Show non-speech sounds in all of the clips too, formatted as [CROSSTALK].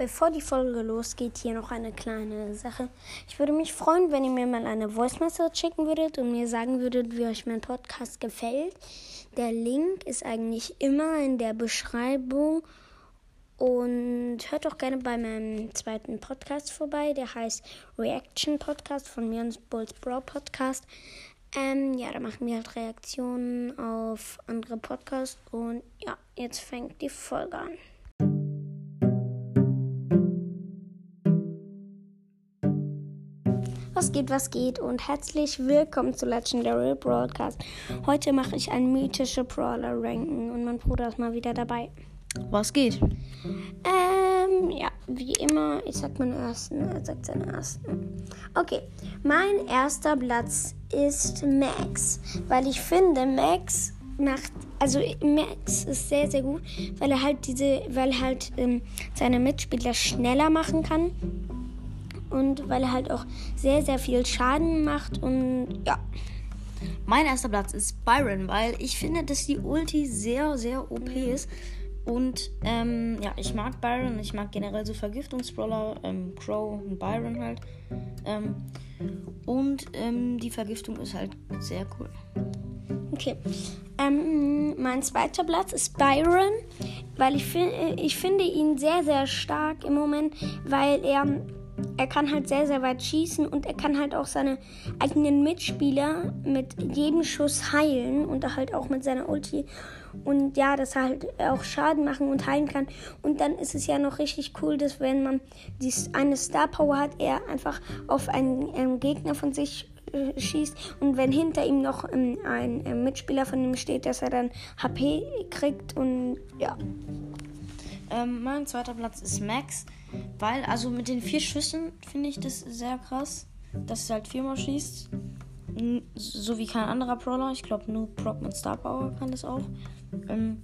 bevor die Folge losgeht, hier noch eine kleine Sache. Ich würde mich freuen, wenn ihr mir mal eine Voice Message schicken würdet und mir sagen würdet, wie euch mein Podcast gefällt. Der Link ist eigentlich immer in der Beschreibung. Und hört auch gerne bei meinem zweiten Podcast vorbei. Der heißt Reaction Podcast von mir und Bulls Bro Podcast. Ähm, ja, da machen wir halt Reaktionen auf andere Podcasts. Und ja, jetzt fängt die Folge an. Geht, was geht und herzlich willkommen zu Legendary Broadcast. Heute mache ich ein mythische Brawler ranken und mein Bruder ist mal wieder dabei. Was geht? Ähm, ja, wie immer, ich sag meinen ersten, er sagt seinen ersten. Okay, mein erster Platz ist Max, weil ich finde, Max macht, also Max ist sehr, sehr gut, weil er halt diese, weil halt ähm, seine Mitspieler schneller machen kann und weil er halt auch sehr, sehr viel Schaden macht und ja. Mein erster Platz ist Byron, weil ich finde, dass die Ulti sehr, sehr OP ist. Und ähm, ja, ich mag Byron, ich mag generell so Vergiftungsbrawler, ähm, Crow und Byron halt. Ähm, und ähm, die Vergiftung ist halt sehr cool. Okay. Ähm, mein zweiter Platz ist Byron, weil ich, find, ich finde ihn sehr, sehr stark im Moment, weil er er kann halt sehr, sehr weit schießen und er kann halt auch seine eigenen Mitspieler mit jedem Schuss heilen und halt auch mit seiner Ulti. Und ja, dass er halt auch Schaden machen und heilen kann. Und dann ist es ja noch richtig cool, dass wenn man eine Star Power hat, er einfach auf einen, einen Gegner von sich äh, schießt und wenn hinter ihm noch ähm, ein äh, Mitspieler von ihm steht, dass er dann HP kriegt und ja. Ähm, mein zweiter Platz ist Max. Weil, also mit den vier Schüssen finde ich das sehr krass, dass er halt viermal schießt. So wie kein anderer Brawler. Ich glaube, nur Brock mit Star Power kann das auch. Ähm,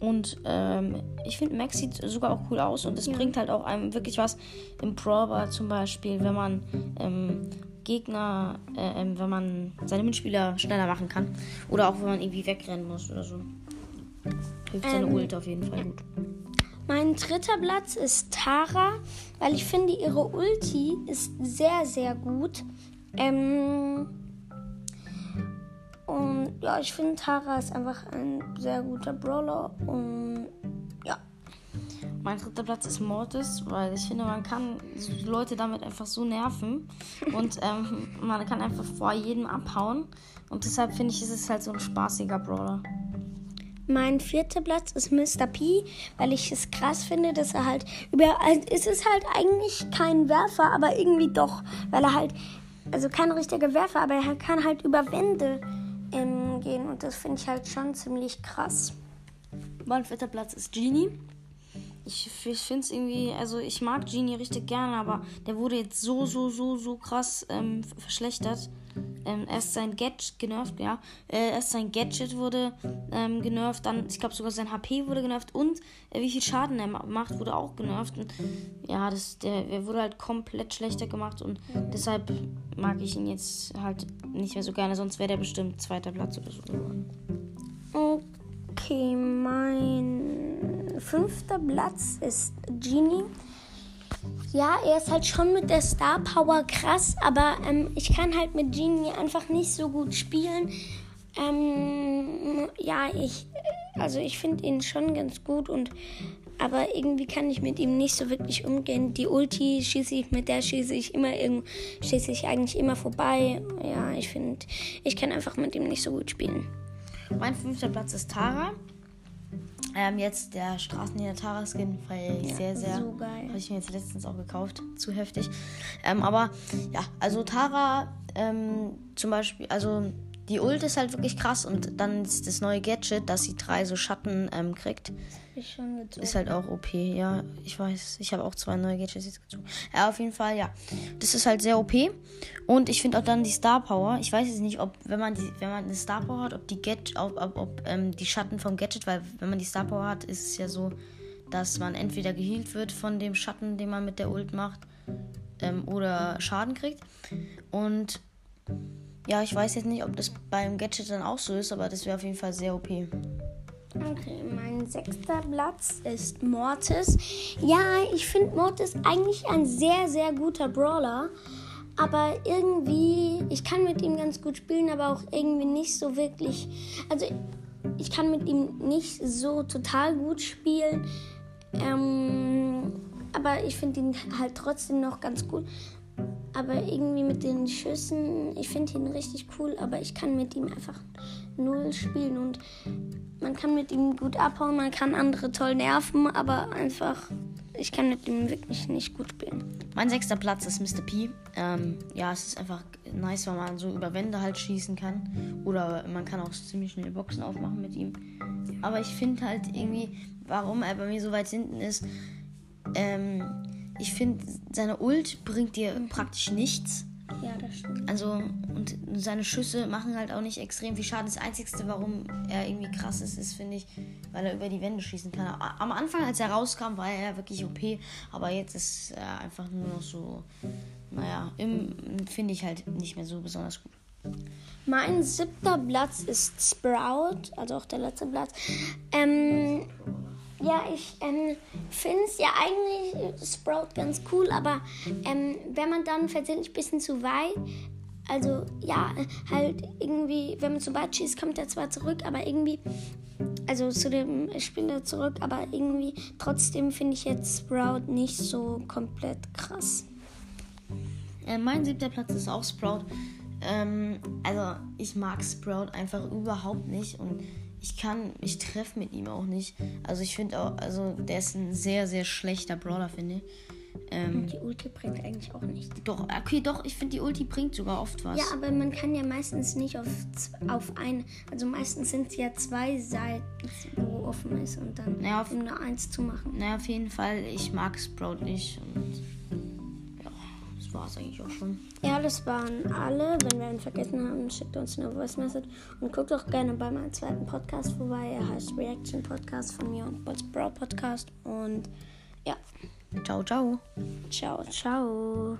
und ähm, ich finde, Max sieht sogar auch cool aus und es ja. bringt halt auch einem wirklich was im Brawler zum Beispiel, wenn man ähm, Gegner, äh, ähm, wenn man seine Mitspieler schneller machen kann. Oder auch wenn man irgendwie wegrennen muss oder so. Hilft seine ähm, Ult auf jeden Fall gut. Mein dritter Platz ist Tara, weil ich finde, ihre Ulti ist sehr, sehr gut. Ähm und ja, ich finde, Tara ist einfach ein sehr guter Brawler. Und ja. Mein dritter Platz ist Mortis, weil ich finde, man kann Leute damit einfach so nerven. [LAUGHS] Und ähm, man kann einfach vor jedem abhauen. Und deshalb finde ich, ist es halt so ein spaßiger Brawler. Mein vierter Platz ist Mr. P, weil ich es krass finde, dass er halt über. Also es ist halt eigentlich kein Werfer, aber irgendwie doch. Weil er halt. Also kein richtiger Werfer, aber er kann halt über Wände ähm, gehen und das finde ich halt schon ziemlich krass. Mein vierter Platz ist Genie. Ich, ich finde es irgendwie, also ich mag Genie richtig gerne, aber der wurde jetzt so, so, so, so krass ähm, verschlechtert. Ähm, erst sein Gadget genervt, ja. Äh, erst sein Gadget wurde ähm, genervt, dann, ich glaube sogar sein HP wurde genervt und äh, wie viel Schaden er macht, wurde auch genervt. Und, ja, das, der, der wurde halt komplett schlechter gemacht und deshalb mag ich ihn jetzt halt nicht mehr so gerne, sonst wäre der bestimmt zweiter Platz oder so geworden. Okay, mein fünfter Platz ist Genie. Ja, er ist halt schon mit der Star Power krass, aber ähm, ich kann halt mit Genie einfach nicht so gut spielen. Ähm, ja, ich, also ich finde ihn schon ganz gut und aber irgendwie kann ich mit ihm nicht so wirklich umgehen. Die Ulti schieße ich, mit der schieße ich immer schieße ich eigentlich immer vorbei. Ja, ich finde, ich kann einfach mit ihm nicht so gut spielen. Mein fünfter Platz ist Tara. Ähm, jetzt der Straßenjäger Tara Skin, weil ich ja, sehr, sehr. So geil. Habe ich mir jetzt letztens auch gekauft. Zu heftig. Ähm, aber ja, also Tara ähm, zum Beispiel, also die Ult ist halt wirklich krass und dann ist das neue Gadget, dass sie drei so Schatten ähm, kriegt. Ist halt auch OP, ja. Ich weiß, ich habe auch zwei neue Gadgets jetzt gezogen. Ja, auf jeden Fall, ja. Das ist halt sehr OP. Und ich finde auch dann die Star Power. Ich weiß jetzt nicht, ob, wenn man die, wenn man eine Star Power hat, ob die Gadget, ob, ob, ob ähm, die Schatten vom Gadget, weil wenn man die Star Power hat, ist es ja so, dass man entweder geheilt wird von dem Schatten, den man mit der Ult macht, ähm, oder Schaden kriegt. Und ja, ich weiß jetzt nicht, ob das beim Gadget dann auch so ist, aber das wäre auf jeden Fall sehr OP. Okay, mein sechster Platz ist Mortis. Ja, ich finde Mortis eigentlich ein sehr, sehr guter Brawler. Aber irgendwie, ich kann mit ihm ganz gut spielen, aber auch irgendwie nicht so wirklich. Also, ich kann mit ihm nicht so total gut spielen. Ähm, aber ich finde ihn halt trotzdem noch ganz gut. Aber irgendwie mit den Schüssen, ich finde ihn richtig cool, aber ich kann mit ihm einfach null spielen und man kann mit ihm gut abhauen, man kann andere toll nerven, aber einfach, ich kann mit ihm wirklich nicht gut spielen. Mein sechster Platz ist Mr. P. Ähm, ja, es ist einfach nice, weil man so über Wände halt schießen kann. Oder man kann auch ziemlich schnell Boxen aufmachen mit ihm. Aber ich finde halt irgendwie, warum er bei mir so weit hinten ist, ähm, ich finde, seine Ult bringt dir mhm. praktisch nichts. Ja, das stimmt. Also, und seine Schüsse machen halt auch nicht extrem viel Schaden. Das Einzige, warum er irgendwie krass ist, ist, finde ich, weil er über die Wände schießen kann. Am Anfang, als er rauskam, war er ja wirklich OP, aber jetzt ist er einfach nur noch so, naja, finde ich halt nicht mehr so besonders gut. Mein siebter Platz ist Sprout, also auch der letzte Platz. Ähm, ja, ich ähm, finde es ja eigentlich Sprout ganz cool, aber ähm, wenn man dann versehentlich ein bisschen zu weit, also ja, halt irgendwie, wenn man zu weit schießt, kommt er zwar zurück, aber irgendwie, also zu dem Spieler zurück, aber irgendwie trotzdem finde ich jetzt Sprout nicht so komplett krass. Äh, mein siebter Platz ist auch Sprout. Ähm, also ich mag Sprout einfach überhaupt nicht und ich kann, ich treffe mit ihm auch nicht. Also ich finde auch, also der ist ein sehr, sehr schlechter Brawler, finde ich. Ähm, die Ulti bringt eigentlich auch nichts. Doch, okay, doch, ich finde die Ulti bringt sogar oft was. Ja, aber man kann ja meistens nicht auf, auf eine, also meistens sind es ja zwei Seiten, wo offen ist und dann naja, auf, um nur eins zu machen. Naja, auf jeden Fall, ich mag Sprout nicht und das war es eigentlich auch schon. Ja, das waren alle. Wenn wir einen vergessen haben, schickt uns eine Voice Message und guckt auch gerne bei meinem zweiten Podcast vorbei. Er heißt Reaction Podcast von mir und Bots Bro Podcast. Und ja. Ciao, ciao. Ciao, ciao.